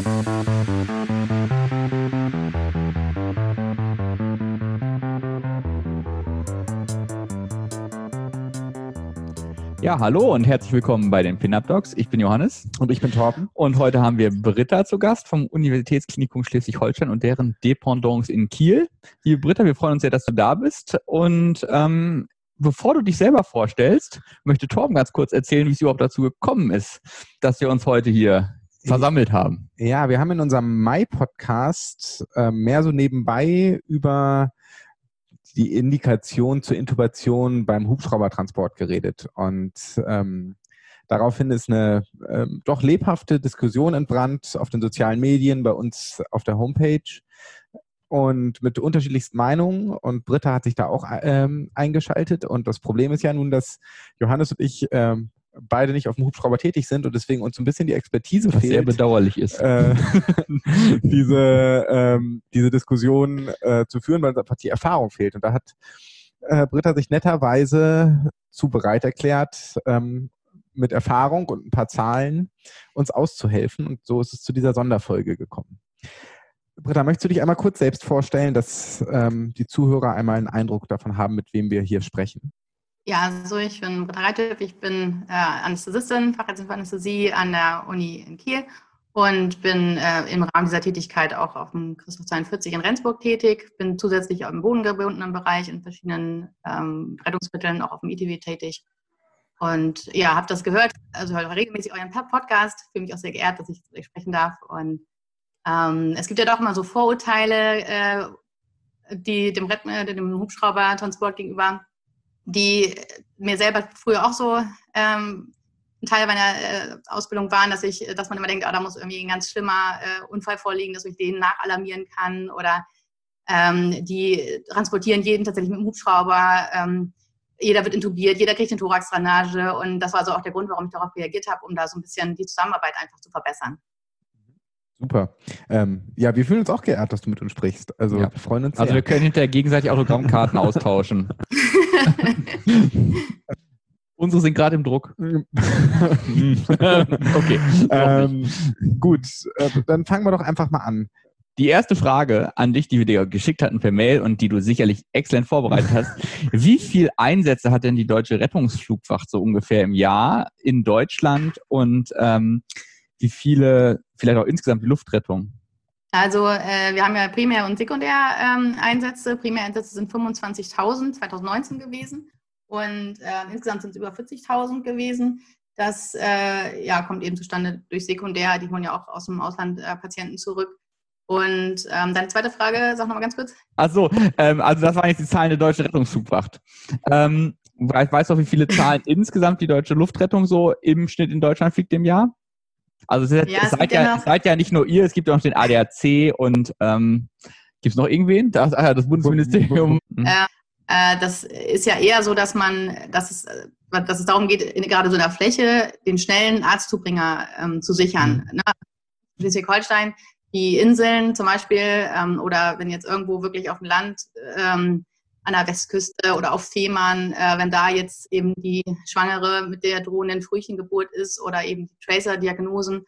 Ja, hallo und herzlich willkommen bei den Pin-Up Dogs. Ich bin Johannes. Und ich bin Torben. Und heute haben wir Britta zu Gast vom Universitätsklinikum Schleswig-Holstein und deren Dependance in Kiel. Liebe Britta, wir freuen uns sehr, dass du da bist. Und ähm, bevor du dich selber vorstellst, möchte Torben ganz kurz erzählen, wie es überhaupt dazu gekommen ist, dass wir uns heute hier versammelt haben. Ja, wir haben in unserem Mai-Podcast äh, mehr so nebenbei über die Indikation zur Intubation beim Hubschraubertransport geredet. Und ähm, daraufhin ist eine ähm, doch lebhafte Diskussion entbrannt auf den sozialen Medien, bei uns auf der Homepage und mit unterschiedlichsten Meinungen. Und Britta hat sich da auch ähm, eingeschaltet. Und das Problem ist ja nun, dass Johannes und ich ähm, beide nicht auf dem Hubschrauber tätig sind und deswegen uns ein bisschen die Expertise Was fehlt. sehr bedauerlich ist. Äh, diese, ähm, diese Diskussion äh, zu führen, weil einfach die Erfahrung fehlt. Und da hat äh, Britta sich netterweise zu bereit erklärt, ähm, mit Erfahrung und ein paar Zahlen uns auszuhelfen. Und so ist es zu dieser Sonderfolge gekommen. Britta, möchtest du dich einmal kurz selbst vorstellen, dass ähm, die Zuhörer einmal einen Eindruck davon haben, mit wem wir hier sprechen? Ja, also ich bin Britta Reithoff, ich bin äh, Anästhesistin, Fachärztin für Anästhesie an der Uni in Kiel und bin äh, im Rahmen dieser Tätigkeit auch auf dem Christoph 42 in Rendsburg tätig, bin zusätzlich auch im bodengebundenen Bereich in verschiedenen ähm, Rettungsmitteln, auch auf dem ITW tätig. Und ja, habe das gehört, also höre regelmäßig euren Podcast, fühle mich auch sehr geehrt, dass ich sprechen darf. Und ähm, es gibt ja doch immer so Vorurteile, äh, die dem, Rett äh, dem Hubschraubertransport gegenüber die mir selber früher auch so ähm, ein Teil meiner äh, Ausbildung waren, dass ich, dass man immer denkt, oh, da muss irgendwie ein ganz schlimmer äh, Unfall vorliegen, dass ich den nachalarmieren kann oder ähm, die transportieren jeden tatsächlich mit dem Hubschrauber. Ähm, jeder wird intubiert, jeder kriegt eine Thoraxdrainage und das war so auch der Grund, warum ich darauf reagiert habe, um da so ein bisschen die Zusammenarbeit einfach zu verbessern. Super. Ähm, ja, wir fühlen uns auch geehrt, dass du mit uns sprichst. Also ja. wir freuen uns. Also sehr. wir können hinterher gegenseitig Autogrammkarten austauschen. Unsere sind gerade im Druck. okay. Ähm, gut, äh, dann fangen wir doch einfach mal an. Die erste Frage an dich, die wir dir geschickt hatten per Mail und die du sicherlich exzellent vorbereitet hast. Wie viele Einsätze hat denn die deutsche Rettungsflugwacht so ungefähr im Jahr in Deutschland und ähm, wie viele, vielleicht auch insgesamt die Luftrettung? Also äh, wir haben ja Primär- und Sekundäreinsätze. Ähm, Primäreinsätze sind 25.000 2019 gewesen und äh, insgesamt sind es über 40.000 gewesen. Das äh, ja, kommt eben zustande durch Sekundär. Die holen ja auch aus dem Ausland äh, Patienten zurück. Und ähm, deine zweite Frage, sag nochmal ganz kurz. Achso, ähm, also das waren jetzt die Zahlen der deutschen Rettungsflugwacht. Ähm, weißt du, wie viele Zahlen insgesamt die deutsche Luftrettung so im Schnitt in Deutschland fliegt im Jahr? Also es, ja, es seid, ja, ja seid ja nicht nur ihr, es gibt auch noch den ADAC und ähm, gibt es noch irgendwen? Das, ah, das Bundesministerium. Äh, äh, das ist ja eher so, dass man, dass es, äh, dass es darum geht, in, gerade so in der Fläche den schnellen Arztzubringer ähm, zu sichern. Mhm. Ne? Schleswig-Holstein, die Inseln zum Beispiel, ähm, oder wenn jetzt irgendwo wirklich auf dem Land ähm, an der Westküste oder auf Fehmarn, äh, wenn da jetzt eben die Schwangere mit der drohenden Frühchengeburt ist oder eben die Tracer-Diagnosen,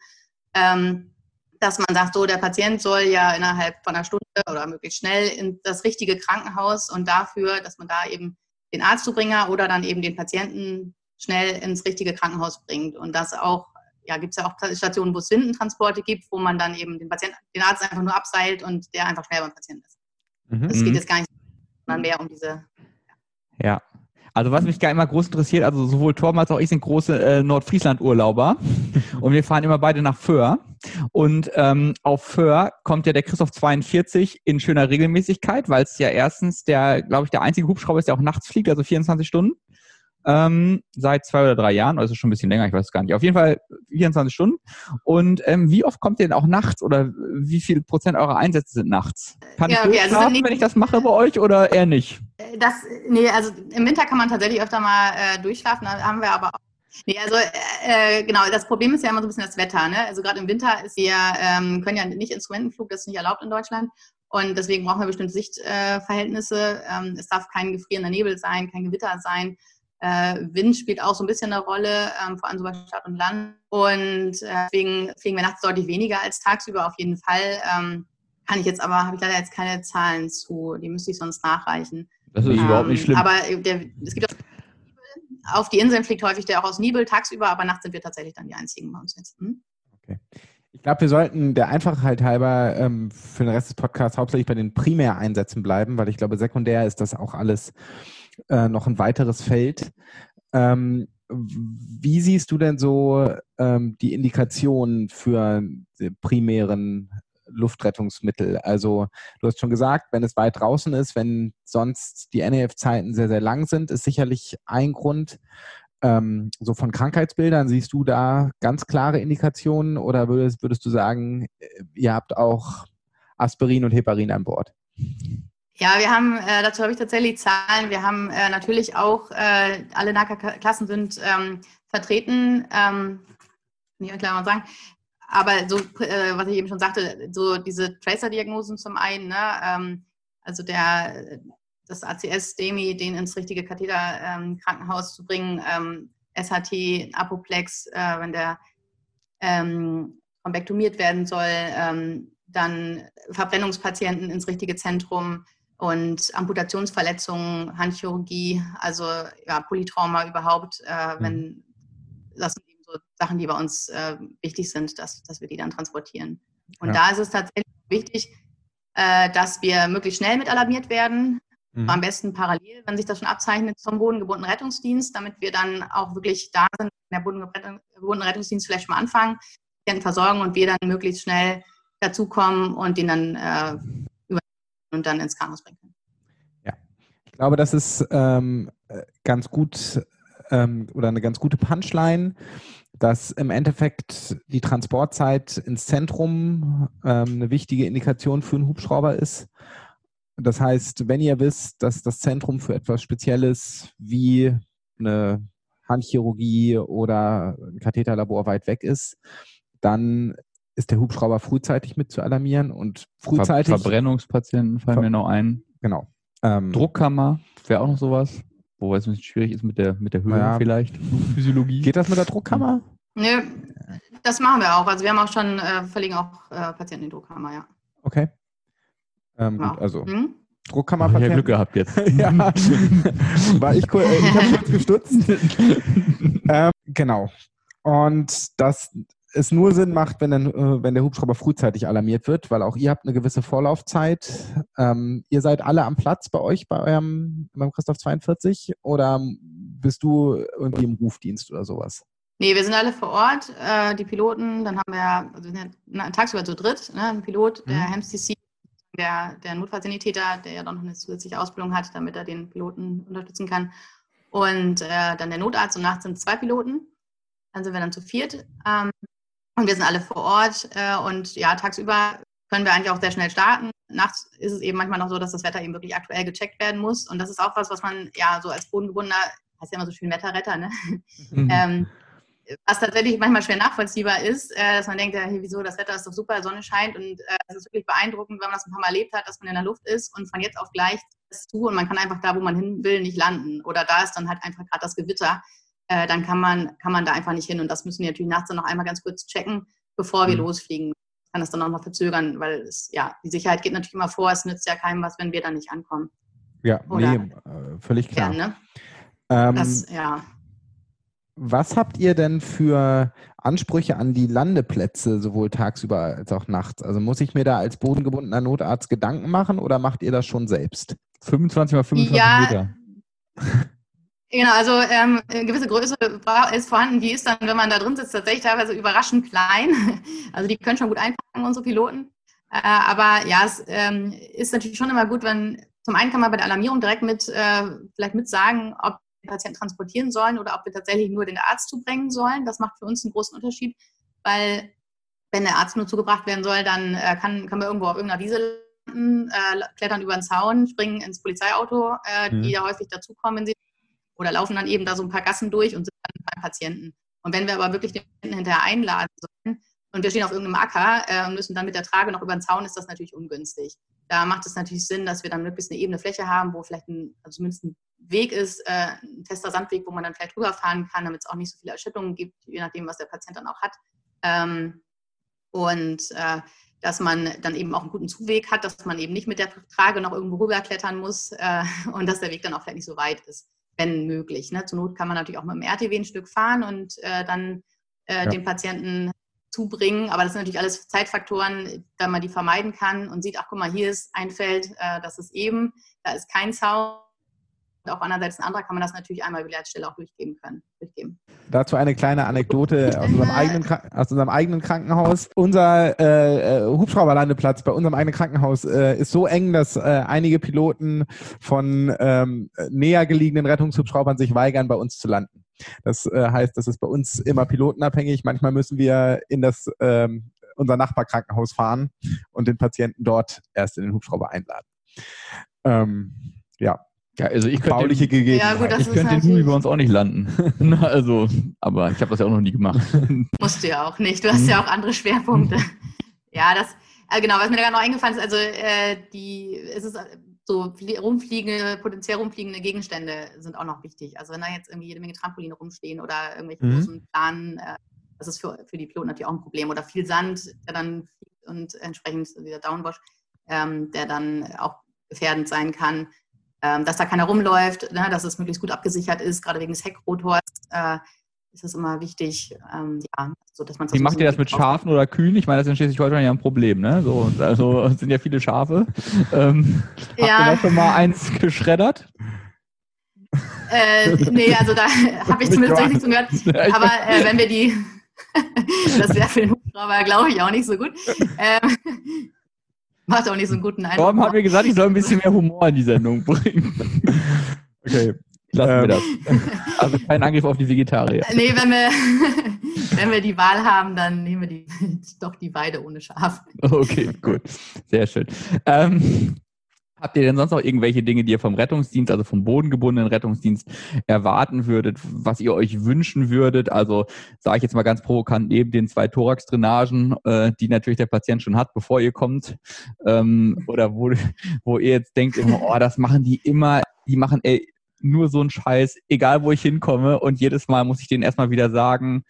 ähm, dass man sagt, so der Patient soll ja innerhalb von einer Stunde oder möglichst schnell in das richtige Krankenhaus und dafür, dass man da eben den Arztzubringer oder dann eben den Patienten schnell ins richtige Krankenhaus bringt. Und das auch, ja, gibt es ja auch Stationen, wo es Windentransporte gibt, wo man dann eben den Patienten, den Arzt einfach nur abseilt und der einfach schnell beim Patienten ist. Mhm. Das geht jetzt gar nicht sondern mehr um diese. Ja. Also was mich gar immer groß interessiert, also sowohl Torben als auch ich sind große äh, Nordfriesland-Urlauber und wir fahren immer beide nach Föhr. Und ähm, auf Föhr kommt ja der Christoph 42 in schöner Regelmäßigkeit, weil es ja erstens der, glaube ich, der einzige Hubschrauber ist, der auch nachts fliegt, also 24 Stunden ähm, seit zwei oder drei Jahren, also schon ein bisschen länger, ich weiß es gar nicht. Auf jeden Fall 24 Stunden. Und ähm, wie oft kommt ihr denn auch nachts oder wie viel Prozent eurer Einsätze sind nachts? Kann ja, ich okay, also schlafen, wenn ich das mache bei euch oder eher nicht? Äh, das, nee, also im Winter kann man tatsächlich öfter mal äh, durchschlafen, da haben wir aber auch Nee, also äh, äh, genau, das Problem ist ja immer so ein bisschen das Wetter. Ne? Also gerade im Winter ist wir ähm, können ja nicht Instrumentenflug, das ist nicht erlaubt in Deutschland. Und deswegen brauchen wir bestimmte Sichtverhältnisse. Äh, ähm, es darf kein gefrierender Nebel sein, kein Gewitter sein. Äh, Wind spielt auch so ein bisschen eine Rolle, ähm, vor allem so bei Stadt und Land. Und äh, deswegen fliegen wir nachts deutlich weniger als tagsüber auf jeden Fall. Ähm, kann ich jetzt aber, habe ich leider jetzt keine Zahlen zu, die müsste ich sonst nachreichen. Das ist ähm, überhaupt nicht schlimm. Aber der, es gibt auch, auf die Inseln fliegt häufig der auch aus Nibel tagsüber, aber nachts sind wir tatsächlich dann die einzigen bei uns jetzt. Hm? Okay. Ich glaube, wir sollten der Einfachheit halber ähm, für den Rest des Podcasts hauptsächlich bei den Primäreinsätzen bleiben, weil ich glaube, sekundär ist das auch alles äh, noch ein weiteres Feld. Ähm, wie siehst du denn so ähm, die Indikationen für primären Luftrettungsmittel? Also du hast schon gesagt, wenn es weit draußen ist, wenn sonst die NEF-Zeiten sehr, sehr lang sind, ist sicherlich ein Grund. Ähm, so von Krankheitsbildern siehst du da ganz klare Indikationen oder würdest, würdest du sagen, äh, ihr habt auch Aspirin und Heparin an Bord? Ja, wir haben, äh, dazu habe ich tatsächlich Zahlen. Wir haben äh, natürlich auch, äh, alle NACA-Klassen sind ähm, vertreten, ähm, nicht klar mal sagen, aber so, äh, was ich eben schon sagte, so diese Tracer-Diagnosen zum einen, ne, ähm, also der, das ACS-DEMI, den ins richtige Katheter-Krankenhaus ähm, zu bringen, ähm, SHT, Apoplex, äh, wenn der ähm, werden soll, ähm, dann Verbrennungspatienten ins richtige Zentrum, und Amputationsverletzungen, Handchirurgie, also ja, Polytrauma überhaupt, äh, wenn mhm. das sind eben so Sachen, die bei uns äh, wichtig sind, dass, dass wir die dann transportieren. Und ja. da ist es tatsächlich wichtig, äh, dass wir möglichst schnell mit alarmiert werden, mhm. am besten parallel, wenn sich das schon abzeichnet, zum bodengebundenen Rettungsdienst, damit wir dann auch wirklich da sind, der bodengebundene Rettungsdienst vielleicht schon mal anfangen, versorgen und wir dann möglichst schnell dazukommen und den dann äh, und dann ins Krankenhaus bringen können. Ja, ich glaube, das ist ähm, ganz gut ähm, oder eine ganz gute Punchline, dass im Endeffekt die Transportzeit ins Zentrum ähm, eine wichtige Indikation für einen Hubschrauber ist. Das heißt, wenn ihr wisst, dass das Zentrum für etwas Spezielles wie eine Handchirurgie oder ein Katheterlabor weit weg ist, dann ist der Hubschrauber frühzeitig mit zu alarmieren und frühzeitig. Ver Verbrennungspatienten fallen Ver mir noch ein. Genau. Ähm, Druckkammer wäre auch noch sowas, wobei es ein bisschen schwierig ist mit der, mit der Höhe ja. vielleicht. Physiologie. Geht das mit der Druckkammer? Nö, das machen wir auch. Also wir haben auch schon, äh, verlegen auch äh, Patienten in die Druckkammer, ja. Okay. Ähm, ja. gut, also hm? Druckkammer. Ich Glück gehabt jetzt. ja. War ich, cool, äh, ich habe kurz gestutzt. ähm, genau. Und das es nur Sinn macht, wenn, dann, äh, wenn der Hubschrauber frühzeitig alarmiert wird, weil auch ihr habt eine gewisse Vorlaufzeit. Ähm, ihr seid alle am Platz bei euch, bei eurem beim Christoph 42 oder bist du irgendwie im Rufdienst oder sowas? Nee, wir sind alle vor Ort, äh, die Piloten, dann haben wir, also wir sind ja tagsüber zu dritt, ne, ein Pilot, der mhm. HEMS-TC, der, der Notfallsanitäter, der ja dann noch eine zusätzliche Ausbildung hat, damit er den Piloten unterstützen kann. Und äh, dann der Notarzt und nachts sind zwei Piloten. Dann sind wir dann zu viert. Ähm, und wir sind alle vor Ort äh, und ja, tagsüber können wir eigentlich auch sehr schnell starten. Nachts ist es eben manchmal noch so, dass das Wetter eben wirklich aktuell gecheckt werden muss. Und das ist auch was, was man ja so als Bodengebundener, heißt ja immer so schön Wetterretter, ne? Mhm. ähm, was tatsächlich manchmal schwer nachvollziehbar ist, äh, dass man denkt, ja, hey, wieso, das Wetter ist doch super, Sonne scheint und äh, es ist wirklich beeindruckend, wenn man das ein paar Mal erlebt hat, dass man in der Luft ist und von jetzt auf gleich das zu und man kann einfach da, wo man hin will, nicht landen. Oder da ist dann halt einfach gerade das Gewitter äh, dann kann man, kann man da einfach nicht hin. Und das müssen wir natürlich nachts dann noch einmal ganz kurz checken, bevor wir mhm. losfliegen. Kann das dann auch noch verzögern, weil es, ja, die Sicherheit geht natürlich immer vor, es nützt ja keinem was, wenn wir dann nicht ankommen. Ja, Oder, nee, äh, völlig klar. Ja, ne? ähm, das, ja. Was habt ihr denn für Ansprüche an die Landeplätze, sowohl tagsüber als auch nachts? Also muss ich mir da als bodengebundener Notarzt Gedanken machen oder macht ihr das schon selbst? 25 mal 25 ja, Meter. Genau, also ähm, eine gewisse Größe ist vorhanden. Die ist dann, wenn man da drin sitzt, tatsächlich teilweise überraschend klein. Also die können schon gut einpacken, unsere Piloten. Äh, aber ja, es ähm, ist natürlich schon immer gut, wenn zum einen kann man bei der Alarmierung direkt mit äh, vielleicht mit sagen, ob wir Patienten transportieren sollen oder ob wir tatsächlich nur den Arzt zubringen sollen. Das macht für uns einen großen Unterschied, weil wenn der Arzt nur zugebracht werden soll, dann äh, kann, kann man irgendwo auf irgendeiner Wiese landen, äh, klettern über den Zaun, springen ins Polizeiauto, äh, mhm. die ja häufig dazukommen, wenn sie oder laufen dann eben da so ein paar Gassen durch und sind dann beim Patienten. Und wenn wir aber wirklich den Patienten hinterher einladen sollen und wir stehen auf irgendeinem Acker äh, und müssen dann mit der Trage noch über den Zaun, ist das natürlich ungünstig. Da macht es natürlich Sinn, dass wir dann möglichst eine ebene Fläche haben, wo vielleicht ein, also zumindest ein Weg ist, äh, ein fester Sandweg, wo man dann vielleicht rüberfahren kann, damit es auch nicht so viele Erschütterungen gibt, je nachdem, was der Patient dann auch hat. Ähm, und äh, dass man dann eben auch einen guten Zuweg hat, dass man eben nicht mit der Trage noch irgendwo rüberklettern muss äh, und dass der Weg dann auch vielleicht nicht so weit ist, wenn möglich. Ne? Zur Not kann man natürlich auch mit dem RTW ein Stück fahren und äh, dann äh, ja. den Patienten zubringen. Aber das sind natürlich alles Zeitfaktoren, da man die vermeiden kann und sieht, ach guck mal, hier ist ein Feld, äh, das ist eben, da ist kein Zaun auch andererseits ein anderer kann man das natürlich einmal über die Leitstelle auch durchgeben können. Durchgeben. Dazu eine kleine Anekdote aus unserem eigenen, aus unserem eigenen Krankenhaus. Unser äh, äh, Hubschrauberlandeplatz bei unserem eigenen Krankenhaus äh, ist so eng, dass äh, einige Piloten von ähm, näher gelegenen Rettungshubschraubern sich weigern, bei uns zu landen. Das äh, heißt, das ist bei uns immer pilotenabhängig. Manchmal müssen wir in das ähm, unser Nachbarkrankenhaus fahren und den Patienten dort erst in den Hubschrauber einladen. Ähm, ja, ja, also ich könnte, Bauliche gegeben. Ja, gut, ich könnte den Hubi bei uns auch nicht landen. also, aber ich habe das ja auch noch nie gemacht. Musst du ja auch nicht. Du hast ja auch andere Schwerpunkte. ja, das, äh, genau, was mir da noch eingefallen ist, also äh, die, es ist so rumfliegende, potenziell rumfliegende Gegenstände sind auch noch wichtig. Also wenn da jetzt irgendwie jede Menge Trampoline rumstehen oder irgendwelche mhm. großen Planen, äh, das ist für, für die Piloten natürlich auch ein Problem. Oder viel Sand, der dann fliegt und entsprechend dieser Downwash, ähm, der dann auch gefährdend sein kann dass da keiner rumläuft, ne, dass es möglichst gut abgesichert ist, gerade wegen des Heckrotors. Äh, ist es immer wichtig, ähm, ja, so dass man Wie macht ihr das mit Schafen oder Kühen? Ich meine, das ist in Schleswig-Holstein ja ein Problem, ne? So, also es sind ja viele Schafe. Ähm, ja. Habt ihr da schon mal eins geschreddert? Äh, nee, also da habe ich zumindest nichts gehört. Aber äh, wenn wir die, das wäre für den Hubschrauber, glaube ich, auch nicht so gut. Ähm, Macht auch nicht so einen guten Eindruck. Warum haben wir gesagt, ich soll ein bisschen mehr Humor in die Sendung bringen? Okay. Lassen ähm. wir das. Also kein Angriff auf die Vegetarier. Nee, wenn wir, wenn wir die Wahl haben, dann nehmen wir die, doch die Weide ohne Schaf. Okay, gut. Sehr schön. Ähm, Habt ihr denn sonst noch irgendwelche Dinge, die ihr vom Rettungsdienst, also vom bodengebundenen Rettungsdienst erwarten würdet, was ihr euch wünschen würdet? Also sage ich jetzt mal ganz provokant, neben den zwei Thorax-Drainagen, äh, die natürlich der Patient schon hat, bevor ihr kommt, ähm, oder wo, wo ihr jetzt denkt, oh, das machen die immer, die machen ey, nur so einen Scheiß, egal wo ich hinkomme und jedes Mal muss ich denen erstmal wieder sagen,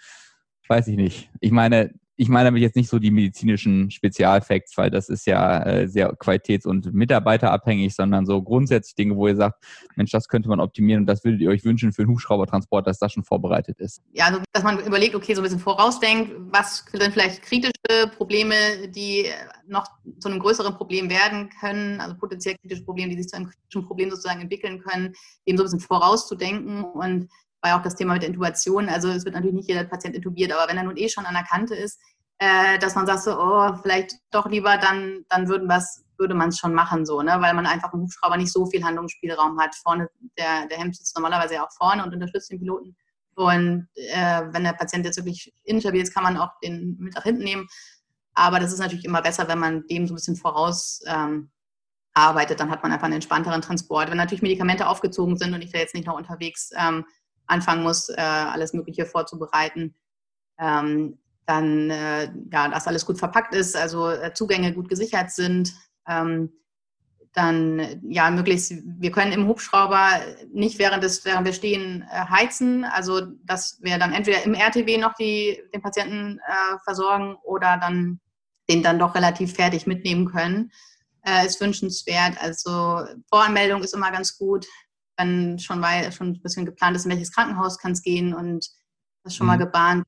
weiß ich nicht. Ich meine, ich meine damit jetzt nicht so die medizinischen Spezialfacts, weil das ist ja äh, sehr qualitäts- und mitarbeiterabhängig, sondern so grundsätzlich Dinge, wo ihr sagt, Mensch, das könnte man optimieren und das würdet ihr euch wünschen für einen Hubschraubertransport, dass das schon vorbereitet ist. Ja, also dass man überlegt, okay, so ein bisschen vorausdenkt, was sind vielleicht kritische Probleme, die noch zu einem größeren Problem werden können, also potenziell kritische Probleme, die sich zu einem kritischen Problem sozusagen entwickeln können, eben so ein bisschen vorauszudenken und war ja auch das Thema mit der Intubation. Also es wird natürlich nicht jeder Patient intubiert, aber wenn er nun eh schon an der Kante ist, äh, dass man sagt so, oh, vielleicht doch lieber, dann, dann würden würde man es schon machen, so, ne? weil man einfach im Hubschrauber nicht so viel Handlungsspielraum hat. Vorne, der, der Hemd sitzt normalerweise ja auch vorne und unterstützt den Piloten. Und äh, wenn der Patient jetzt wirklich instabil ist, kann man auch den mit nach hinten nehmen. Aber das ist natürlich immer besser, wenn man dem so ein bisschen voraus ähm, arbeitet. Dann hat man einfach einen entspannteren Transport. Wenn natürlich Medikamente aufgezogen sind und ich da jetzt nicht noch unterwegs ähm, anfangen muss, äh, alles Mögliche vorzubereiten. Ähm, dann, äh, ja, dass alles gut verpackt ist, also äh, Zugänge gut gesichert sind. Ähm, dann, ja, möglichst, wir können im Hubschrauber nicht während, des, während wir stehen äh, heizen, also dass wir dann entweder im RTW noch die, den Patienten äh, versorgen oder dann den dann doch relativ fertig mitnehmen können, äh, ist wünschenswert. Also Voranmeldung ist immer ganz gut wenn schon mal schon ein bisschen geplant ist, in welches Krankenhaus kann es gehen und das schon mhm. mal gebahnt.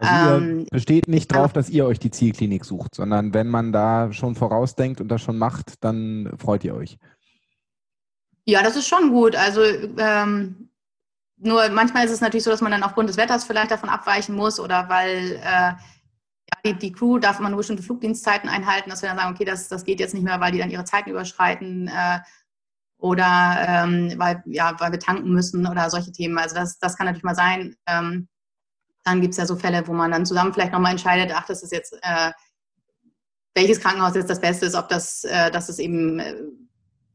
Also ähm, besteht nicht drauf, dass ihr euch die Zielklinik sucht, sondern wenn man da schon vorausdenkt und das schon macht, dann freut ihr euch. Ja, das ist schon gut. Also ähm, nur manchmal ist es natürlich so, dass man dann aufgrund des Wetters vielleicht davon abweichen muss oder weil äh, ja, die, die, Crew darf man nur bestimmte Flugdienstzeiten einhalten, dass wir dann sagen, okay, das, das geht jetzt nicht mehr, weil die dann ihre Zeiten überschreiten. Äh, oder ähm, weil, ja, weil wir tanken müssen oder solche Themen. Also das, das kann natürlich mal sein. Ähm, dann gibt es ja so Fälle, wo man dann zusammen vielleicht nochmal entscheidet, ach, das ist jetzt, äh, welches Krankenhaus jetzt das Beste ist, ob das, äh, dass es eben äh,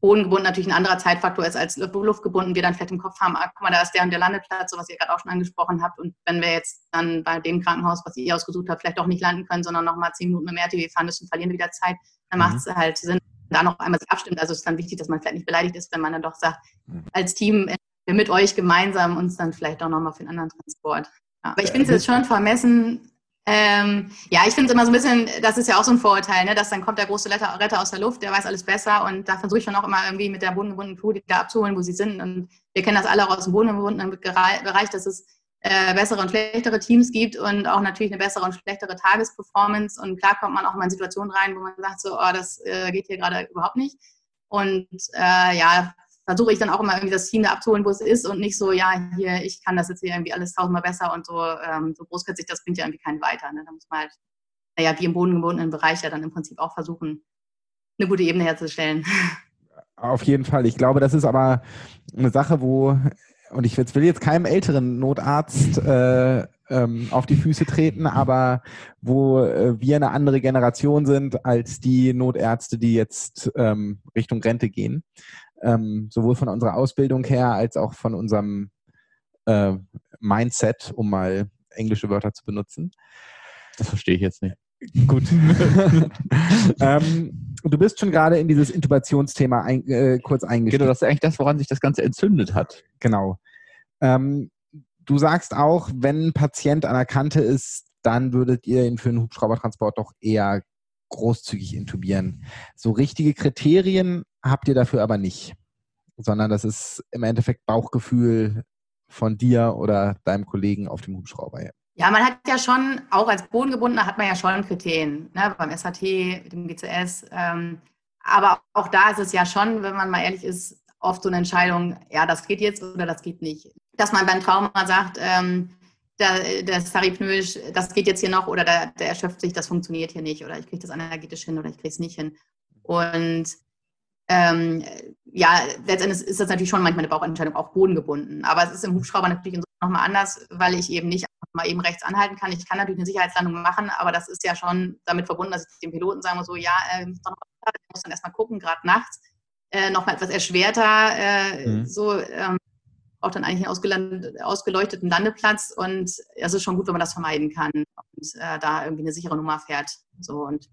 bodengebunden natürlich ein anderer Zeitfaktor ist als luftgebunden, wir dann vielleicht im Kopf haben, ah, guck mal, da ist der und der Landeplatz, so was ihr gerade auch schon angesprochen habt. Und wenn wir jetzt dann bei dem Krankenhaus, was ihr ausgesucht habt, vielleicht auch nicht landen können, sondern nochmal zehn Minuten dem RTW fahren müssen, verlieren wir wieder Zeit, dann mhm. macht es halt Sinn, da noch einmal sich abstimmt. Also es ist dann wichtig, dass man vielleicht nicht beleidigt ist, wenn man dann doch sagt, mhm. als Team wir mit euch gemeinsam uns dann vielleicht auch nochmal für einen anderen Transport. Ja, aber ich finde es jetzt schon vermessen, ähm, ja, ich finde es immer so ein bisschen, das ist ja auch so ein Vorurteil, ne, dass dann kommt der große Retter, Retter aus der Luft, der weiß alles besser und da versuche ich schon auch immer irgendwie mit der bodengebundenen Crew die da abzuholen, wo sie sind. Und wir kennen das alle auch aus dem bodengebundenen Bereich, dass es äh, bessere und schlechtere Teams gibt und auch natürlich eine bessere und schlechtere Tagesperformance. Und klar kommt man auch mal in Situationen rein, wo man sagt so, oh, das äh, geht hier gerade überhaupt nicht. Und äh, ja, versuche ich dann auch immer irgendwie das Team da abzuholen, wo es ist und nicht so, ja, hier, ich kann das jetzt hier irgendwie alles tausendmal besser und so, ähm, so großkötzig, das bringt ja irgendwie keinen weiter. Ne? Da muss man halt, naja, wie im bodengebundenen Bereich ja dann im Prinzip auch versuchen, eine gute Ebene herzustellen. Auf jeden Fall. Ich glaube, das ist aber eine Sache, wo, und ich will jetzt keinem älteren Notarzt äh, ähm, auf die Füße treten, aber wo äh, wir eine andere Generation sind als die Notärzte, die jetzt ähm, Richtung Rente gehen ähm, sowohl von unserer Ausbildung her als auch von unserem äh, Mindset, um mal englische Wörter zu benutzen. Das verstehe ich jetzt nicht. Gut. ähm, du bist schon gerade in dieses Intubationsthema ein, äh, kurz eingestiegen. Genau, das ist eigentlich das, woran sich das Ganze entzündet hat. Genau. Ähm, du sagst auch, wenn ein Patient an der Kante ist, dann würdet ihr ihn für einen Hubschraubertransport doch eher großzügig intubieren. So richtige Kriterien habt ihr dafür aber nicht, sondern das ist im Endeffekt Bauchgefühl von dir oder deinem Kollegen auf dem Hubschrauber. Ja, man hat ja schon, auch als Bodengebundener hat man ja schon Kriterien, ne, beim SAT, dem GCS. Ähm, aber auch da ist es ja schon, wenn man mal ehrlich ist, oft so eine Entscheidung, ja, das geht jetzt oder das geht nicht. Dass man beim Trauma sagt, ähm, der, der Saripnoisch, das geht jetzt hier noch oder der, der erschöpft sich, das funktioniert hier nicht oder ich kriege das energetisch hin oder ich kriege es nicht hin. Und ähm, ja, letztendlich ist das natürlich schon manchmal eine Bauchentscheidung auch bodengebunden. Aber es ist im Hubschrauber natürlich nochmal anders, weil ich eben nicht mal eben rechts anhalten kann. Ich kann natürlich eine Sicherheitslandung machen, aber das ist ja schon damit verbunden, dass ich dem Piloten sagen muss, so, ja, äh, muss dann erstmal gucken, gerade nachts, äh, nochmal etwas erschwerter, äh, mhm. so, ähm, braucht dann eigentlich einen ausgeleuchteten Landeplatz und es ist schon gut, wenn man das vermeiden kann und äh, da irgendwie eine sichere Nummer fährt. So und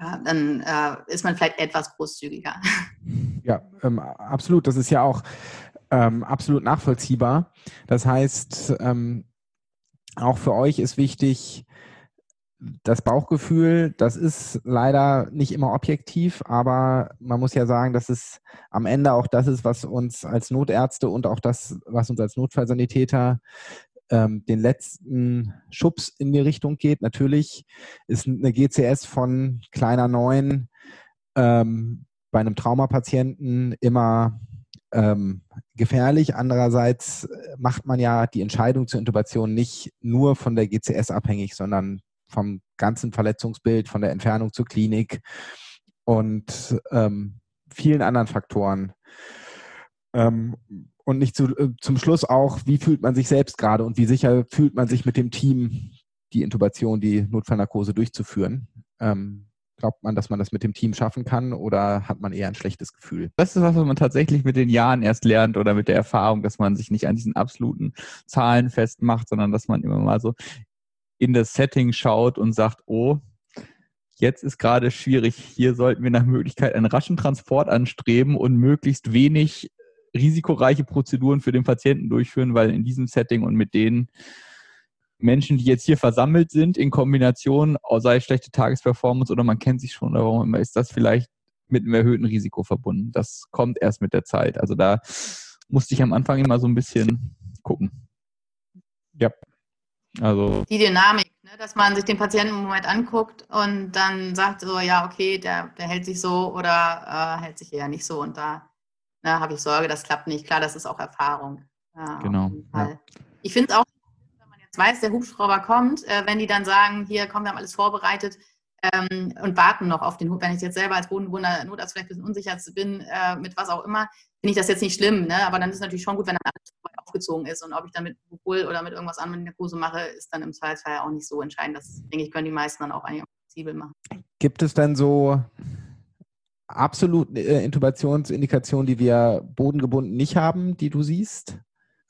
ja, dann äh, ist man vielleicht etwas großzügiger. Ja, ähm, absolut. Das ist ja auch ähm, absolut nachvollziehbar. Das heißt, ähm, auch für euch ist wichtig, das Bauchgefühl, das ist leider nicht immer objektiv, aber man muss ja sagen, dass es am Ende auch das ist, was uns als Notärzte und auch das, was uns als Notfallsanitäter ähm, den letzten Schubs in die Richtung geht. Natürlich ist eine GCS von kleiner 9 ähm, bei einem Traumapatienten immer ähm, gefährlich. Andererseits macht man ja die Entscheidung zur Intubation nicht nur von der GCS abhängig, sondern vom ganzen Verletzungsbild, von der Entfernung zur Klinik und ähm, vielen anderen Faktoren. Ähm, und nicht zu, äh, zum Schluss auch, wie fühlt man sich selbst gerade und wie sicher fühlt man sich mit dem Team, die Intubation, die Notfallnarkose durchzuführen. Ähm, glaubt man, dass man das mit dem Team schaffen kann oder hat man eher ein schlechtes Gefühl? Das ist was, was man tatsächlich mit den Jahren erst lernt oder mit der Erfahrung, dass man sich nicht an diesen absoluten Zahlen festmacht, sondern dass man immer mal so in das Setting schaut und sagt, oh, jetzt ist gerade schwierig, hier sollten wir nach Möglichkeit einen raschen Transport anstreben und möglichst wenig risikoreiche Prozeduren für den Patienten durchführen, weil in diesem Setting und mit den Menschen, die jetzt hier versammelt sind, in Kombination, sei es schlechte Tagesperformance oder man kennt sich schon oder warum immer, ist das vielleicht mit einem erhöhten Risiko verbunden. Das kommt erst mit der Zeit. Also da musste ich am Anfang immer so ein bisschen gucken. Ja. Also die Dynamik, ne, dass man sich den Patienten im Moment anguckt und dann sagt so, ja, okay, der, der hält sich so oder äh, hält sich eher nicht so und da ne, habe ich Sorge, das klappt nicht. Klar, das ist auch Erfahrung. Ja, genau. Ja. Ich finde es auch, weiß, der Hubschrauber kommt, äh, wenn die dann sagen, hier, komm, wir haben alles vorbereitet, ähm, und warten noch auf den Hub. Wenn ich jetzt selber als Bodenbewohner Notarzt vielleicht ein bisschen unsicher bin, äh, mit was auch immer, finde ich das jetzt nicht schlimm. Ne? Aber dann ist es natürlich schon gut, wenn dann alles aufgezogen ist. Und ob ich dann mit Bukul oder mit irgendwas anderem in der Kurse mache, ist dann im Zweifelsfall auch nicht so entscheidend. Das, denke ich, können die meisten dann auch eigentlich flexibel machen. Gibt es denn so absoluten äh, Intubationsindikationen, die wir bodengebunden nicht haben, die du siehst?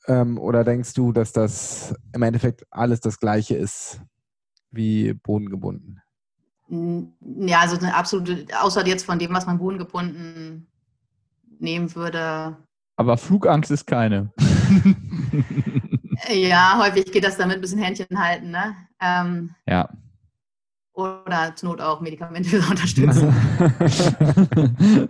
Ähm, oder denkst du, dass das im Endeffekt alles das gleiche ist wie bodengebunden? Ja, also eine absolute, außer jetzt von dem, was man bodengebunden nehmen würde. Aber Flugangst ist keine. ja, häufig geht das damit ein bisschen Händchen halten, ne? Ähm, ja. Oder zur Not auch Medikamente unterstützen.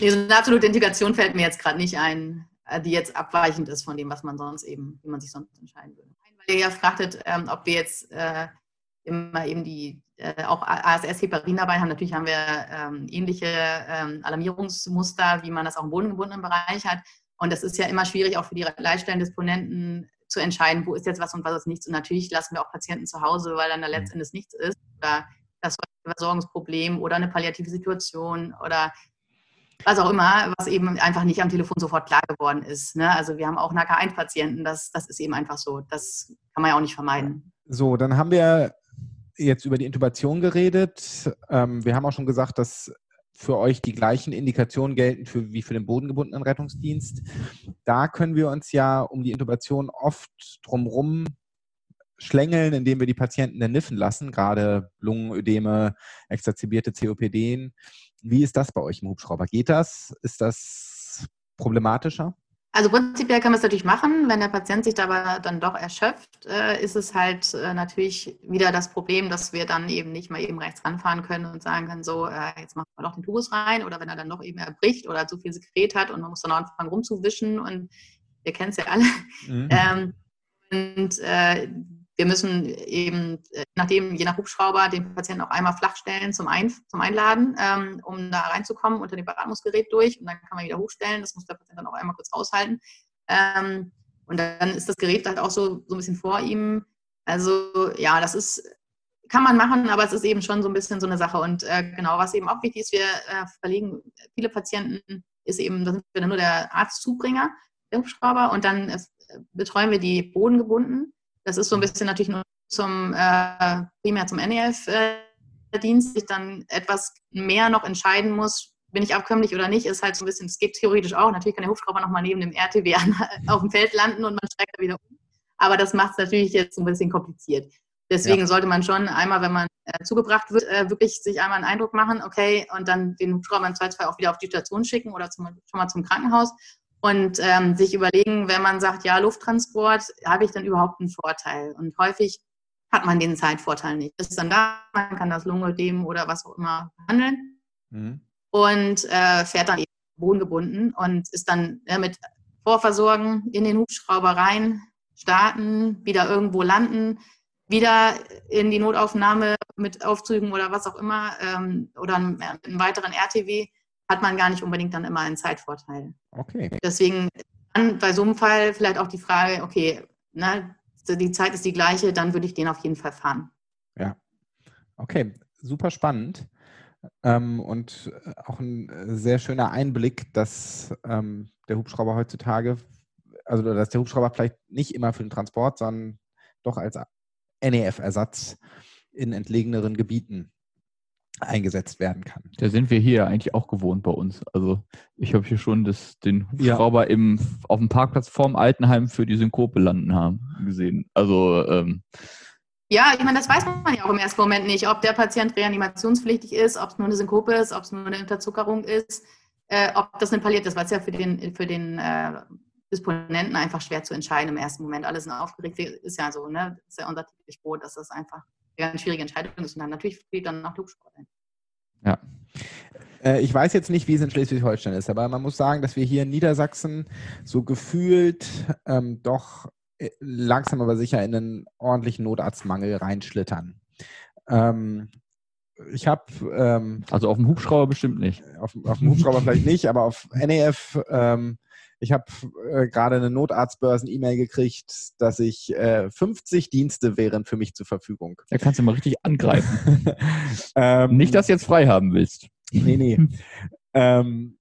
nee, so eine absolute Integration fällt mir jetzt gerade nicht ein, die jetzt abweichend ist von dem, was man sonst eben, wie man sich sonst entscheiden würde. Weil ihr ja fragtet, ähm, ob wir jetzt äh, immer eben die äh, auch ASS-Heparin dabei haben. Natürlich haben wir ähm, ähnliche ähm, Alarmierungsmuster, wie man das auch im bodengebundenen Bereich hat. Und das ist ja immer schwierig, auch für die Leitstellendisponenten zu entscheiden, wo ist jetzt was und was ist nichts. Und natürlich lassen wir auch Patienten zu Hause, weil dann da mhm. letztendlich nichts ist. Oder das Versorgungsproblem oder eine palliative Situation oder was auch immer, was eben einfach nicht am Telefon sofort klar geworden ist. Ne? Also wir haben auch NAK1-Patienten, das, das ist eben einfach so. Das kann man ja auch nicht vermeiden. So, dann haben wir jetzt über die Intubation geredet. Ähm, wir haben auch schon gesagt, dass für euch die gleichen Indikationen gelten für, wie für den bodengebundenen Rettungsdienst. Da können wir uns ja um die Intubation oft drumherum schlängeln, indem wir die Patienten dann niffen lassen, gerade Lungenödeme, exazerbierte COPD. Wie ist das bei euch im Hubschrauber? Geht das? Ist das problematischer? Also prinzipiell kann man es natürlich machen. Wenn der Patient sich dabei dann doch erschöpft, äh, ist es halt äh, natürlich wieder das Problem, dass wir dann eben nicht mal eben rechts ranfahren können und sagen können, so, äh, jetzt machen wir doch den Tubus rein. Oder wenn er dann doch eben erbricht oder zu viel Sekret hat und man muss dann auch anfangen rumzuwischen und ihr kennt es ja alle. Mhm. Ähm, und äh, wir müssen eben, äh, nachdem, je nach Hubschrauber, den Patienten auch einmal flach stellen zum, Ein, zum Einladen, ähm, um da reinzukommen unter dem Beatmungsgerät durch. Und dann kann man wieder hochstellen. Das muss der Patient dann auch einmal kurz aushalten. Ähm, und dann ist das Gerät halt auch so, so ein bisschen vor ihm. Also ja, das ist, kann man machen, aber es ist eben schon so ein bisschen so eine Sache. Und äh, genau, was eben auch wichtig ist, wir äh, verlegen viele Patienten, ist eben, da sind wir nur der Arztzubringer, der Hubschrauber, und dann äh, betreuen wir die bodengebunden. Das ist so ein bisschen natürlich nur zum, äh, primär zum NEF-Dienst, sich dann etwas mehr noch entscheiden muss, bin ich abkömmlich oder nicht, ist halt so ein bisschen, es geht theoretisch auch. Natürlich kann der Hubschrauber nochmal neben dem RTW an, auf dem Feld landen und man steigt da wieder um. Aber das macht es natürlich jetzt ein bisschen kompliziert. Deswegen ja. sollte man schon einmal, wenn man äh, zugebracht wird, äh, wirklich sich einmal einen Eindruck machen, okay, und dann den Hubschrauber im Zweifelsfall auch wieder auf die Station schicken oder zum, schon mal zum Krankenhaus und ähm, sich überlegen, wenn man sagt, ja, Lufttransport, habe ich dann überhaupt einen Vorteil? Und häufig hat man den Zeitvorteil nicht. Ist dann da, man kann das Lungenödem oder was auch immer behandeln mhm. und äh, fährt dann eben bodengebunden und ist dann äh, mit Vorversorgen in den Hubschrauber rein, starten, wieder irgendwo landen, wieder in die Notaufnahme mit Aufzügen oder was auch immer ähm, oder einen, einen weiteren RTW hat man gar nicht unbedingt dann immer einen Zeitvorteil. Okay. Deswegen dann bei so einem Fall vielleicht auch die Frage, okay, ne, die Zeit ist die gleiche, dann würde ich den auf jeden Fall fahren. Ja. Okay, super spannend. Ähm, und auch ein sehr schöner Einblick, dass ähm, der Hubschrauber heutzutage, also dass der Hubschrauber vielleicht nicht immer für den Transport, sondern doch als NEF-Ersatz in entlegeneren Gebieten eingesetzt werden kann. Da sind wir hier eigentlich auch gewohnt bei uns. Also ich habe hier schon das, den Hubschrauber ja. im, auf dem Parkplatz vorm Altenheim für die Synkope landen haben gesehen. Also ähm, ja, ich meine, das weiß man ja auch im ersten Moment nicht, ob der Patient reanimationspflichtig ist, ob es nur eine Synkope ist, ob es nur eine Unterzuckerung ist, äh, ob das eine Palliert ist, weil es ja für den, für den äh, Disponenten einfach schwer zu entscheiden im ersten Moment. Alle sind aufgeregt, ist ja so, ne? Das ist ja unser täglich Brot, dass das einfach ganz schwierige Entscheidung ist. Und dann natürlich spielt dann noch Luftsport ein. Ja. Äh, ich weiß jetzt nicht, wie es in Schleswig-Holstein ist, aber man muss sagen, dass wir hier in Niedersachsen so gefühlt ähm, doch äh, langsam aber sicher in einen ordentlichen Notarztmangel reinschlittern. Ähm, ich habe. Ähm, also auf dem Hubschrauber bestimmt nicht. Auf, auf dem Hubschrauber vielleicht nicht, aber auf NEF ähm, ich habe äh, gerade eine Notarztbörsen-E-Mail gekriegt, dass ich äh, 50 Dienste wären für mich zur Verfügung. Da kannst du mal richtig angreifen. ähm, Nicht, dass du jetzt frei haben willst. Nee, nee. ähm,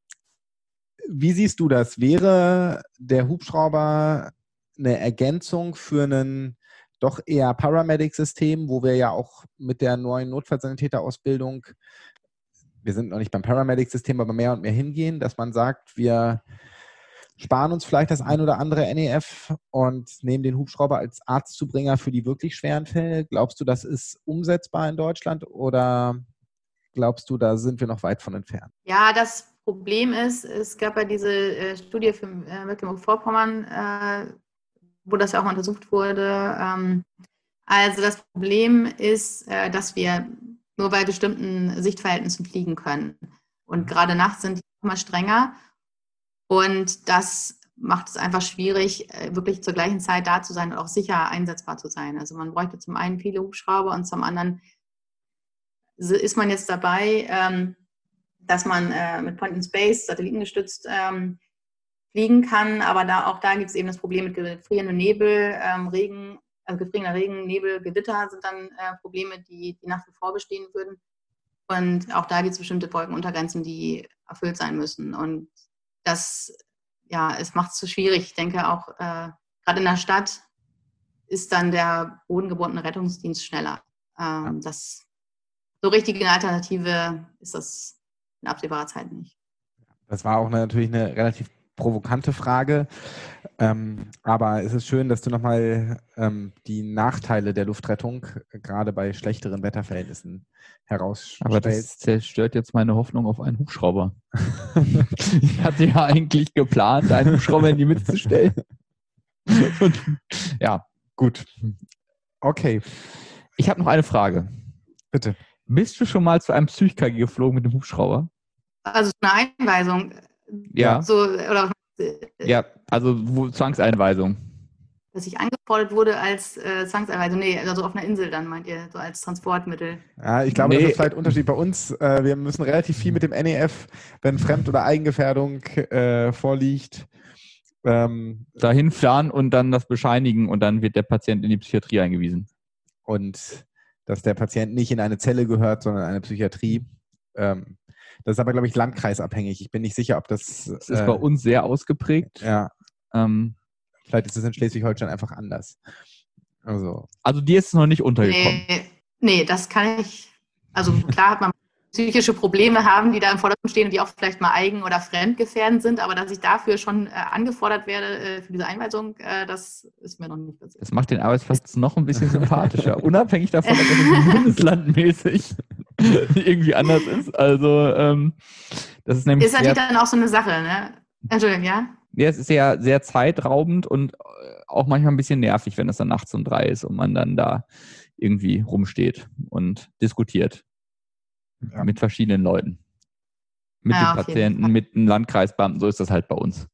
wie siehst du das? Wäre der Hubschrauber eine Ergänzung für ein doch eher Paramedic-System, wo wir ja auch mit der neuen Notfallsanitäterausbildung wir sind noch nicht beim Paramedic-System, aber mehr und mehr hingehen, dass man sagt, wir sparen uns vielleicht das ein oder andere NEF und nehmen den Hubschrauber als Arztzubringer für die wirklich schweren Fälle. Glaubst du, das ist umsetzbar in Deutschland oder glaubst du, da sind wir noch weit von entfernt? Ja, das Problem ist, es gab ja diese äh, Studie für äh, Mecklenburg-Vorpommern, äh, wo das ja auch mal untersucht wurde. Ähm, also das Problem ist, dass wir nur bei bestimmten Sichtverhältnissen fliegen können. Und mhm. gerade nachts sind die immer strenger. Und das macht es einfach schwierig, äh, wirklich zur gleichen Zeit da zu sein und auch sicher einsetzbar zu sein. Also man bräuchte zum einen viele Hubschrauber und zum anderen ist man jetzt dabei, ähm, dass man äh, mit Point in Space satellitengestützt ähm, fliegen kann. Aber da, auch da gibt es eben das Problem mit gefrierendem Nebel, ähm, Regen, also gefrierender Regen, Nebel, Gewitter sind dann äh, Probleme, die die Nacht bevor bestehen würden. Und auch da gibt es bestimmte Wolkenuntergrenzen, die erfüllt sein müssen. Und das, ja, es macht es zu schwierig. Ich denke auch, äh, gerade in der Stadt ist dann der bodengebundene Rettungsdienst schneller. Ähm, das, so richtig eine Alternative ist das in absehbarer Zeit nicht. Das war auch eine, natürlich eine relativ provokante Frage. Ähm, aber es ist schön, dass du nochmal ähm, die Nachteile der Luftrettung äh, gerade bei schlechteren Wetterverhältnissen herausstellst. Aber das zerstört jetzt meine Hoffnung auf einen Hubschrauber. ich hatte ja eigentlich geplant, einen Hubschrauber in die Mitte zu stellen. Und, ja, gut. Okay. Ich habe noch eine Frage. Bitte. Bist du schon mal zu einem Psych-KG geflogen mit dem Hubschrauber? Also eine Einweisung. Ja. So, oder, ja, also wo, Zwangseinweisung. Dass ich angefordert wurde als äh, Zwangseinweisung. Nee, also auf einer Insel dann, meint ihr, so als Transportmittel. Ja, ich glaube, nee. das ist vielleicht ein Unterschied bei uns. Äh, wir müssen relativ viel mit dem NEF, wenn Fremd- oder Eigengefährdung äh, vorliegt. Ähm, Dahin fahren und dann das bescheinigen und dann wird der Patient in die Psychiatrie eingewiesen. Und dass der Patient nicht in eine Zelle gehört, sondern in eine Psychiatrie. Ähm, das ist aber, glaube ich, landkreisabhängig. Ich bin nicht sicher, ob das. Das ist äh, bei uns sehr ausgeprägt. Ja. Ähm, Vielleicht ist es in Schleswig-Holstein einfach anders. Also. also dir ist es noch nicht untergekommen. Nee, nee, das kann ich. Also klar hat man psychische Probleme haben, die da im Vordergrund stehen und die auch vielleicht mal eigen- oder fremdgefährdend sind, aber dass ich dafür schon äh, angefordert werde äh, für diese Einweisung, äh, das ist mir noch nicht passiert. Das macht den Arbeitsplatz noch ein bisschen sympathischer, unabhängig davon, dass es bundeslandmäßig irgendwie anders ist. Also ähm, das ist nämlich. Ist natürlich dann auch so eine Sache, ne? Entschuldigung, ja? Ja, es ist ja sehr zeitraubend und äh, auch manchmal ein bisschen nervig, wenn es dann nachts um drei ist und man dann da irgendwie rumsteht und diskutiert ja. mit verschiedenen Leuten. Mit ja, den Patienten, mit dem Landkreisbeamten, so ist das halt bei uns.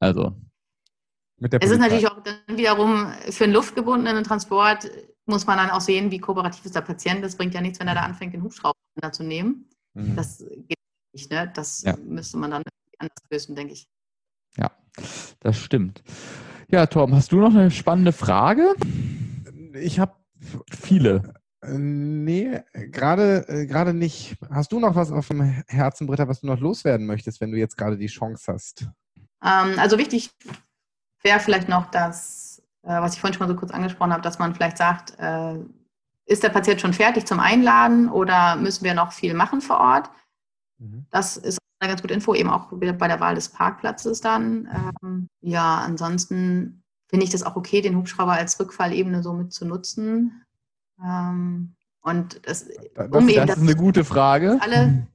Also. es ist natürlich auch dann wiederum für einen luftgebundenen Transport muss man dann auch sehen, wie kooperativ ist der Patient. Das bringt ja nichts, wenn er da anfängt, den Hubschrauber zu nehmen. Mhm. Das geht nicht, ne? Das ja. müsste man dann anders lösen, denke ich. Ja, das stimmt. Ja, Tom, hast du noch eine spannende Frage? Ich habe viele. Äh, nee, gerade äh, gerade nicht. Hast du noch was auf dem Herzen, Britta, was du noch loswerden möchtest, wenn du jetzt gerade die Chance hast? Ähm, also wichtig wäre vielleicht noch, dass, was ich vorhin schon mal so kurz angesprochen habe, dass man vielleicht sagt, äh, ist der Patient schon fertig zum Einladen oder müssen wir noch viel machen vor Ort? Mhm. Das ist eine ganz gute Info, eben auch bei der Wahl des Parkplatzes dann. Ähm, ja, ansonsten finde ich das auch okay, den Hubschrauber als Rückfallebene so mit zu nutzen. Ähm, und das, das, um das, das ist eine gute Frage. Alle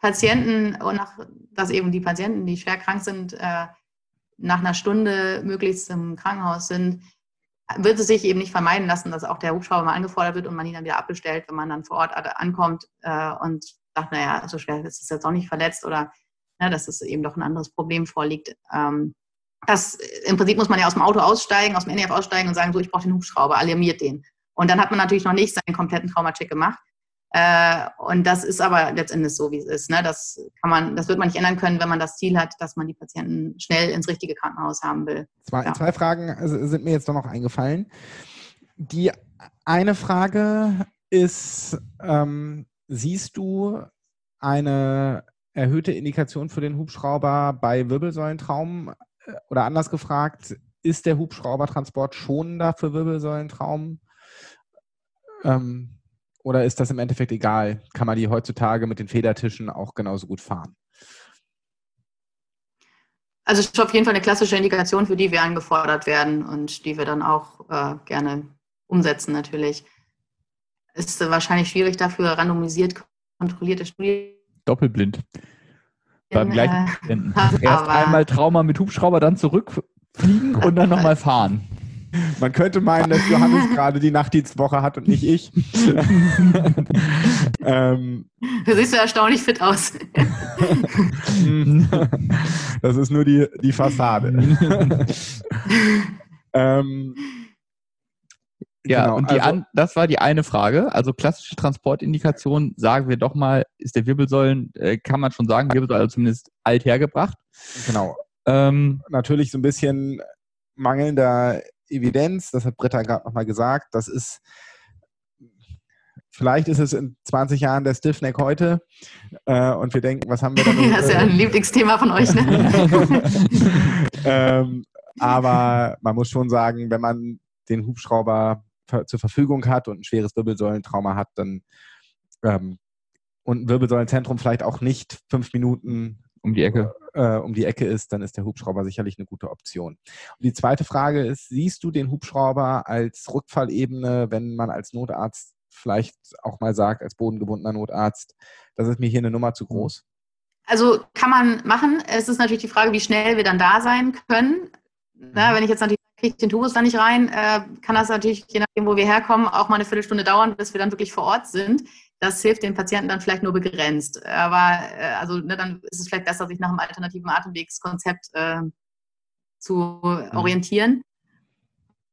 Patienten und nach, dass eben die Patienten, die schwer krank sind, äh, nach einer Stunde möglichst im Krankenhaus sind, wird es sich eben nicht vermeiden lassen, dass auch der Hubschrauber mal angefordert wird und man ihn dann wieder abbestellt, wenn man dann vor Ort ankommt äh, und sagt, naja, so schwer ist es jetzt auch nicht verletzt oder ne, dass es eben doch ein anderes Problem vorliegt. Ähm, das, Im Prinzip muss man ja aus dem Auto aussteigen, aus dem NEF aussteigen und sagen, so, ich brauche den Hubschrauber, alarmiert den. Und dann hat man natürlich noch nicht seinen kompletten Traumacheck gemacht. Äh, und das ist aber letztendlich so, wie es ist. Ne? Das kann man, das wird man nicht ändern können, wenn man das Ziel hat, dass man die Patienten schnell ins richtige Krankenhaus haben will. Zwei, ja. zwei Fragen sind mir jetzt noch eingefallen. Die eine Frage ist, ähm, siehst du eine erhöhte Indikation für den Hubschrauber bei Wirbelsäulentraum? Äh, oder anders gefragt, ist der Hubschraubertransport schonender für Wirbelsäulentraum? Ähm, oder ist das im Endeffekt egal? Kann man die heutzutage mit den Federtischen auch genauso gut fahren? Also es ist auf jeden Fall eine klassische Indikation, für die wir angefordert werden und die wir dann auch äh, gerne umsetzen natürlich. Ist äh, wahrscheinlich schwierig dafür randomisiert kontrollierte Studien. Doppelblind. Beim gleichen Patienten. Äh, Erst einmal Trauma mit Hubschrauber, dann zurückfliegen und dann nochmal fahren. Man könnte meinen, dass Johannes gerade die Nachtdienstwoche hat und nicht ich. ähm, du siehst ja erstaunlich fit aus. das ist nur die, die Fassade. ähm, ja, genau, und die also, an, das war die eine Frage. Also klassische Transportindikation, sagen wir doch mal, ist der Wirbelsäulen, äh, kann man schon sagen, Wirbelsäule zumindest alt hergebracht. Genau. Ähm, Natürlich so ein bisschen mangelnder Evidenz, das hat Britta gerade nochmal gesagt, das ist, vielleicht ist es in 20 Jahren der Stiffneck heute äh, und wir denken, was haben wir da? das ist ja ein Lieblingsthema von euch, ne? ähm, aber man muss schon sagen, wenn man den Hubschrauber zur Verfügung hat und ein schweres Wirbelsäulentrauma hat, dann ähm, und ein Wirbelsäulenzentrum vielleicht auch nicht fünf Minuten um die Ecke äh, um die Ecke ist, dann ist der Hubschrauber sicherlich eine gute Option. Und die zweite Frage ist, siehst du den Hubschrauber als Rückfallebene, wenn man als Notarzt vielleicht auch mal sagt, als bodengebundener Notarzt, das ist mir hier eine Nummer zu groß? Also kann man machen. Es ist natürlich die Frage, wie schnell wir dann da sein können. Na, mhm. wenn ich jetzt natürlich kriege den Tubus da nicht rein, äh, kann das natürlich, je nachdem, wo wir herkommen, auch mal eine Viertelstunde dauern, bis wir dann wirklich vor Ort sind. Das hilft den Patienten dann vielleicht nur begrenzt. Aber äh, also ne, dann ist es vielleicht besser, sich nach einem alternativen Atemwegskonzept äh, zu mhm. orientieren.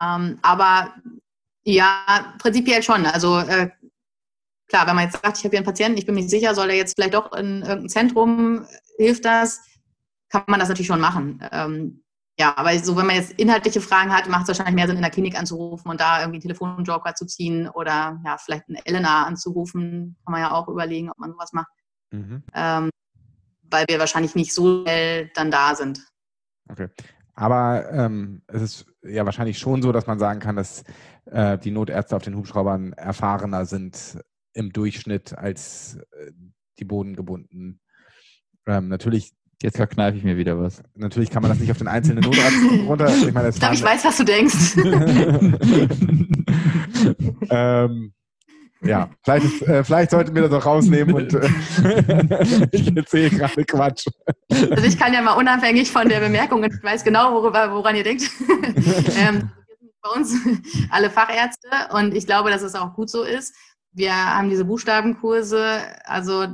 Ähm, aber ja, prinzipiell schon. Also äh, klar, wenn man jetzt sagt, ich habe hier einen Patienten, ich bin mir nicht sicher, soll er jetzt vielleicht doch in irgendein Zentrum, hilft das, kann man das natürlich schon machen. Ähm, ja, aber so, wenn man jetzt inhaltliche Fragen hat, macht es wahrscheinlich mehr Sinn, in der Klinik anzurufen und da irgendwie einen Telefonjoker zu ziehen oder ja, vielleicht eine Elena anzurufen. Kann man ja auch überlegen, ob man sowas macht. Mhm. Ähm, weil wir wahrscheinlich nicht so schnell dann da sind. Okay. Aber ähm, es ist ja wahrscheinlich schon so, dass man sagen kann, dass äh, die Notärzte auf den Hubschraubern erfahrener sind im Durchschnitt als äh, die bodengebundenen. Ähm, natürlich Jetzt verkneife ich mir wieder was. Natürlich kann man das nicht auf den einzelnen Notarzt runter. Ich, meine, ich glaube, ich weiß, was du denkst. ähm, ja, vielleicht, ist, äh, vielleicht sollten wir das auch rausnehmen und äh, ich erzähle gerade Quatsch. Also ich kann ja mal unabhängig von der Bemerkung, ich weiß genau, worüber, woran ihr denkt. ähm, bei uns alle Fachärzte und ich glaube, dass es auch gut so ist. Wir haben diese Buchstabenkurse, also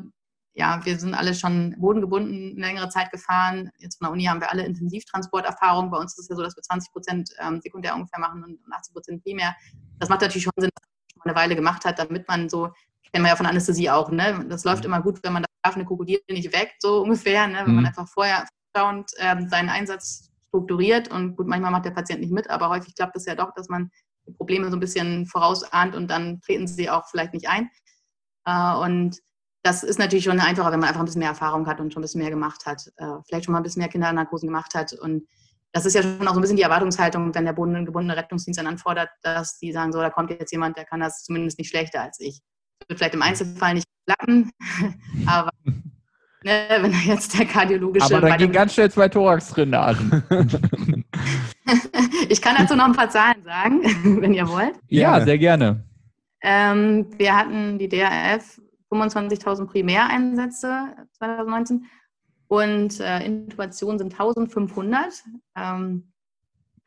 ja, wir sind alle schon bodengebunden eine längere Zeit gefahren. Jetzt von der Uni haben wir alle Intensivtransporterfahrung. Bei uns ist es ja so, dass wir 20 Prozent ähm, sekundär ungefähr machen und 80 Prozent primär. Das macht natürlich schon Sinn, dass man schon eine Weile gemacht hat, damit man so, kennen wir ja von Anästhesie auch, ne? Das läuft immer gut, wenn man das schlafende Krokodil nicht weckt, so ungefähr, ne? Wenn mhm. man einfach vorher schauend ähm, seinen Einsatz strukturiert und gut, manchmal macht der Patient nicht mit, aber häufig klappt es ja doch, dass man die Probleme so ein bisschen vorausahnt und dann treten sie auch vielleicht nicht ein. Äh, und das ist natürlich schon einfacher, wenn man einfach ein bisschen mehr Erfahrung hat und schon ein bisschen mehr gemacht hat. Äh, vielleicht schon mal ein bisschen mehr Kindernarkosen gemacht hat. Und das ist ja schon auch so ein bisschen die Erwartungshaltung, wenn der bodengebundene Rettungsdienst dann anfordert, dass die sagen, so, da kommt jetzt jemand, der kann das zumindest nicht schlechter als ich. Das wird vielleicht im Einzelfall nicht klappen, aber ne, wenn da jetzt der kardiologische... Aber da gehen ganz schnell zwei Thorax-Drainagen. ich kann dazu noch ein paar Zahlen sagen, wenn ihr wollt. Ja, sehr gerne. Ähm, wir hatten die DRF 25.000 Primäreinsätze 2019 und äh, Intubationen sind 1500, ähm,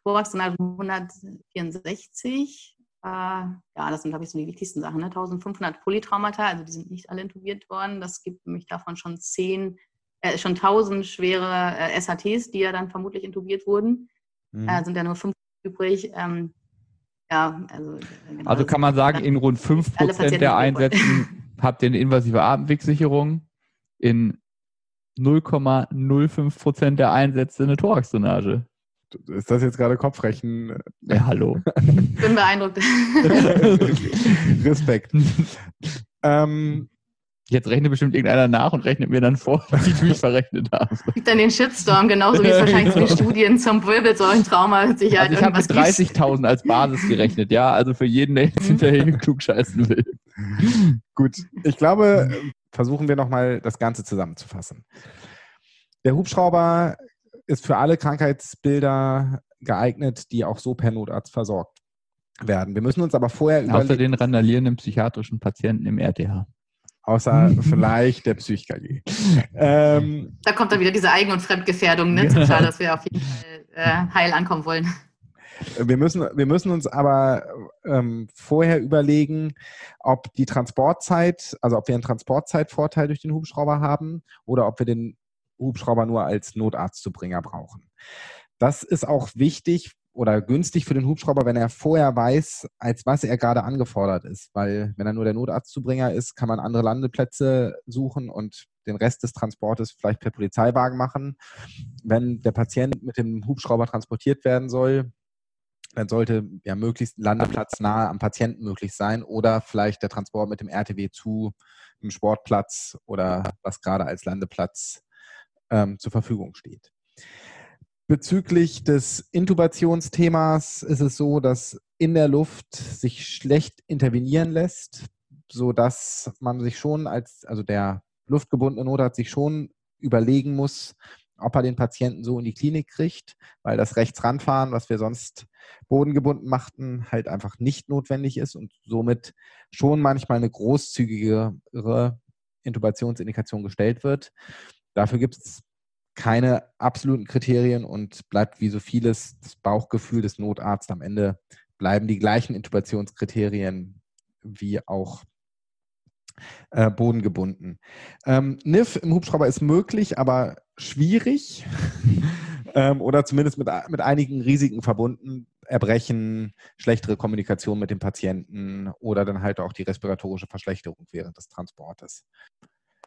Thorax sind 164. Äh, ja, das sind, glaube ich, so die wichtigsten Sachen. Ne? 1500 Polytraumata, also die sind nicht alle intubiert worden. Das gibt nämlich davon schon 10, äh, schon 1000 schwere äh, SHTs, die ja dann vermutlich intubiert wurden. Mhm. Äh, sind ja nur 5 übrig. Ähm, ja, also, genau, also kann man sagen, in rund 5% der Einsätze habt ihr eine invasive Atemwegsicherung, in 0,05 Prozent der Einsätze eine Thoraxdrainage. Ist das jetzt gerade Kopfrechen? Ja, hallo. Bin beeindruckt. Respekt. ähm, Jetzt rechnet bestimmt irgendeiner nach und rechnet mir dann vor, wie ich mich verrechnet habe. Gibt dann den Shitstorm, genauso wie es wahrscheinlich zu Studien zum Wirbelsäulentrauma sicher also Ich habe mit 30.000 als Basis gerechnet, ja. Also für jeden, der jetzt hinterher klugscheißen will. Gut, ich glaube, versuchen wir nochmal das Ganze zusammenzufassen. Der Hubschrauber ist für alle Krankheitsbilder geeignet, die auch so per Notarzt versorgt werden. Wir müssen uns aber vorher über. Außer den randalierenden psychiatrischen Patienten im RTH. Außer vielleicht der Psych-KG. Ähm, da kommt dann wieder diese Eigen- und Fremdgefährdung, ne? Total, dass wir auf jeden Fall äh, heil ankommen wollen. Wir müssen, wir müssen uns aber ähm, vorher überlegen, ob die Transportzeit, also ob wir einen Transportzeitvorteil durch den Hubschrauber haben oder ob wir den Hubschrauber nur als Notarztzubringer brauchen. Das ist auch wichtig oder günstig für den Hubschrauber, wenn er vorher weiß, als was er gerade angefordert ist. Weil wenn er nur der Notarztzubringer ist, kann man andere Landeplätze suchen und den Rest des Transportes vielleicht per Polizeiwagen machen. Wenn der Patient mit dem Hubschrauber transportiert werden soll, dann sollte ja möglichst ein Landeplatz nahe am Patienten möglich sein oder vielleicht der Transport mit dem RTW zu einem Sportplatz oder was gerade als Landeplatz ähm, zur Verfügung steht. Bezüglich des Intubationsthemas ist es so, dass in der Luft sich schlecht intervenieren lässt, sodass man sich schon als, also der luftgebundene Notarzt sich schon überlegen muss, ob er den Patienten so in die Klinik kriegt, weil das Rechtsranfahren, was wir sonst bodengebunden machten, halt einfach nicht notwendig ist und somit schon manchmal eine großzügigere Intubationsindikation gestellt wird. Dafür gibt es keine absoluten Kriterien und bleibt wie so vieles das Bauchgefühl des Notarztes. Am Ende bleiben die gleichen Intubationskriterien wie auch äh, bodengebunden. Ähm, NIF im Hubschrauber ist möglich, aber schwierig ähm, oder zumindest mit, mit einigen Risiken verbunden. Erbrechen, schlechtere Kommunikation mit dem Patienten oder dann halt auch die respiratorische Verschlechterung während des Transportes.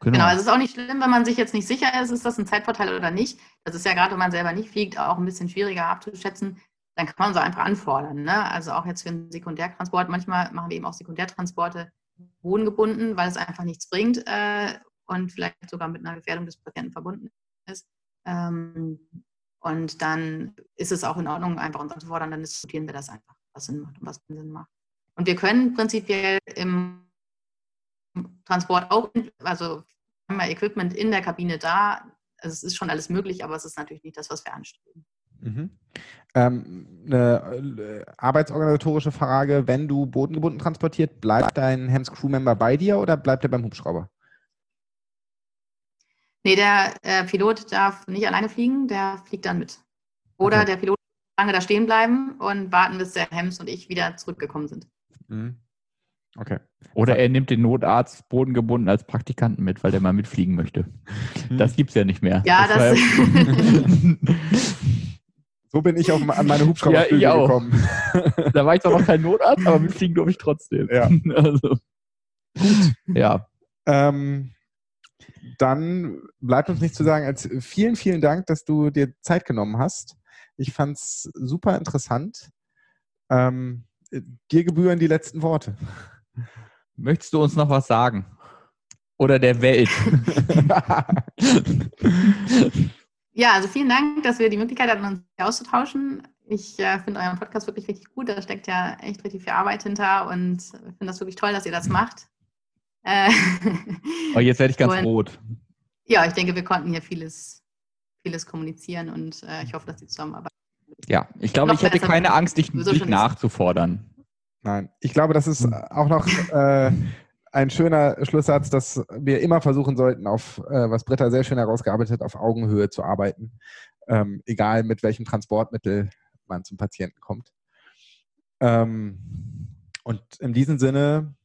Genau. genau, also es ist auch nicht schlimm, wenn man sich jetzt nicht sicher ist, ist das ein Zeitvorteil oder nicht. Das ist ja gerade, wenn man selber nicht fliegt, auch ein bisschen schwieriger abzuschätzen. Dann kann man so einfach anfordern. Ne? Also auch jetzt für einen Sekundärtransport. Manchmal machen wir eben auch Sekundärtransporte bodengebunden, weil es einfach nichts bringt äh, und vielleicht sogar mit einer Gefährdung des Patienten verbunden ist. Ähm, und dann ist es auch in Ordnung, einfach uns anzufordern, dann diskutieren wir das einfach, was Sinn macht und was Sinn macht. Und wir können prinzipiell im Transport auch, also haben wir Equipment in der Kabine da. Also es ist schon alles möglich, aber es ist natürlich nicht das, was wir anstreben. Mhm. Ähm, eine äh, arbeitsorganisatorische Frage, wenn du bodengebunden transportiert, bleibt dein HEMS Crewmember bei dir oder bleibt er beim Hubschrauber? Nee, der äh, Pilot darf nicht alleine fliegen, der fliegt dann mit. Oder okay. der Pilot lange da stehen bleiben und warten, bis der Hems und ich wieder zurückgekommen sind. Mhm. Okay. Oder er nimmt den Notarzt bodengebunden als Praktikanten mit, weil der mal mitfliegen möchte. Mhm. Das gibt es ja nicht mehr. Ja, das. das so bin ich auch an meine Hubschrauber ja, gekommen. da war ich zwar noch kein Notarzt, aber mitfliegen durfte ich trotzdem. Ja. Also. Gut. Ja. Ähm, dann bleibt uns nichts zu sagen als vielen, vielen Dank, dass du dir Zeit genommen hast. Ich fand es super interessant. Ähm, dir gebühren die letzten Worte. Möchtest du uns noch was sagen? Oder der Welt? ja, also vielen Dank, dass wir die Möglichkeit hatten, uns auszutauschen. Ich äh, finde euren Podcast wirklich richtig gut. Da steckt ja echt richtig viel Arbeit hinter und finde das wirklich toll, dass ihr das macht. Äh, oh, jetzt werde ich ganz und, rot. Ja, ich denke, wir konnten hier vieles, vieles kommunizieren und äh, ich hoffe, dass die Zusammenarbeit. Ja, ich glaube, ich hätte keine Angst, dich, dich nachzufordern. Nein, ich glaube, das ist hm. auch noch äh, ein schöner Schlusssatz, dass wir immer versuchen sollten, auf, äh, was Britta sehr schön herausgearbeitet hat, auf Augenhöhe zu arbeiten. Ähm, egal mit welchem Transportmittel man zum Patienten kommt. Ähm, und in diesem Sinne,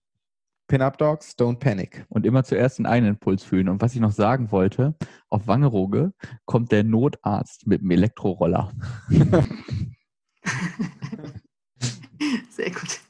Pin-Up Dogs, don't panic. Und immer zuerst den einen Impuls fühlen. Und was ich noch sagen wollte, auf Wangerooge kommt der Notarzt mit dem Elektroroller. Sehr gut.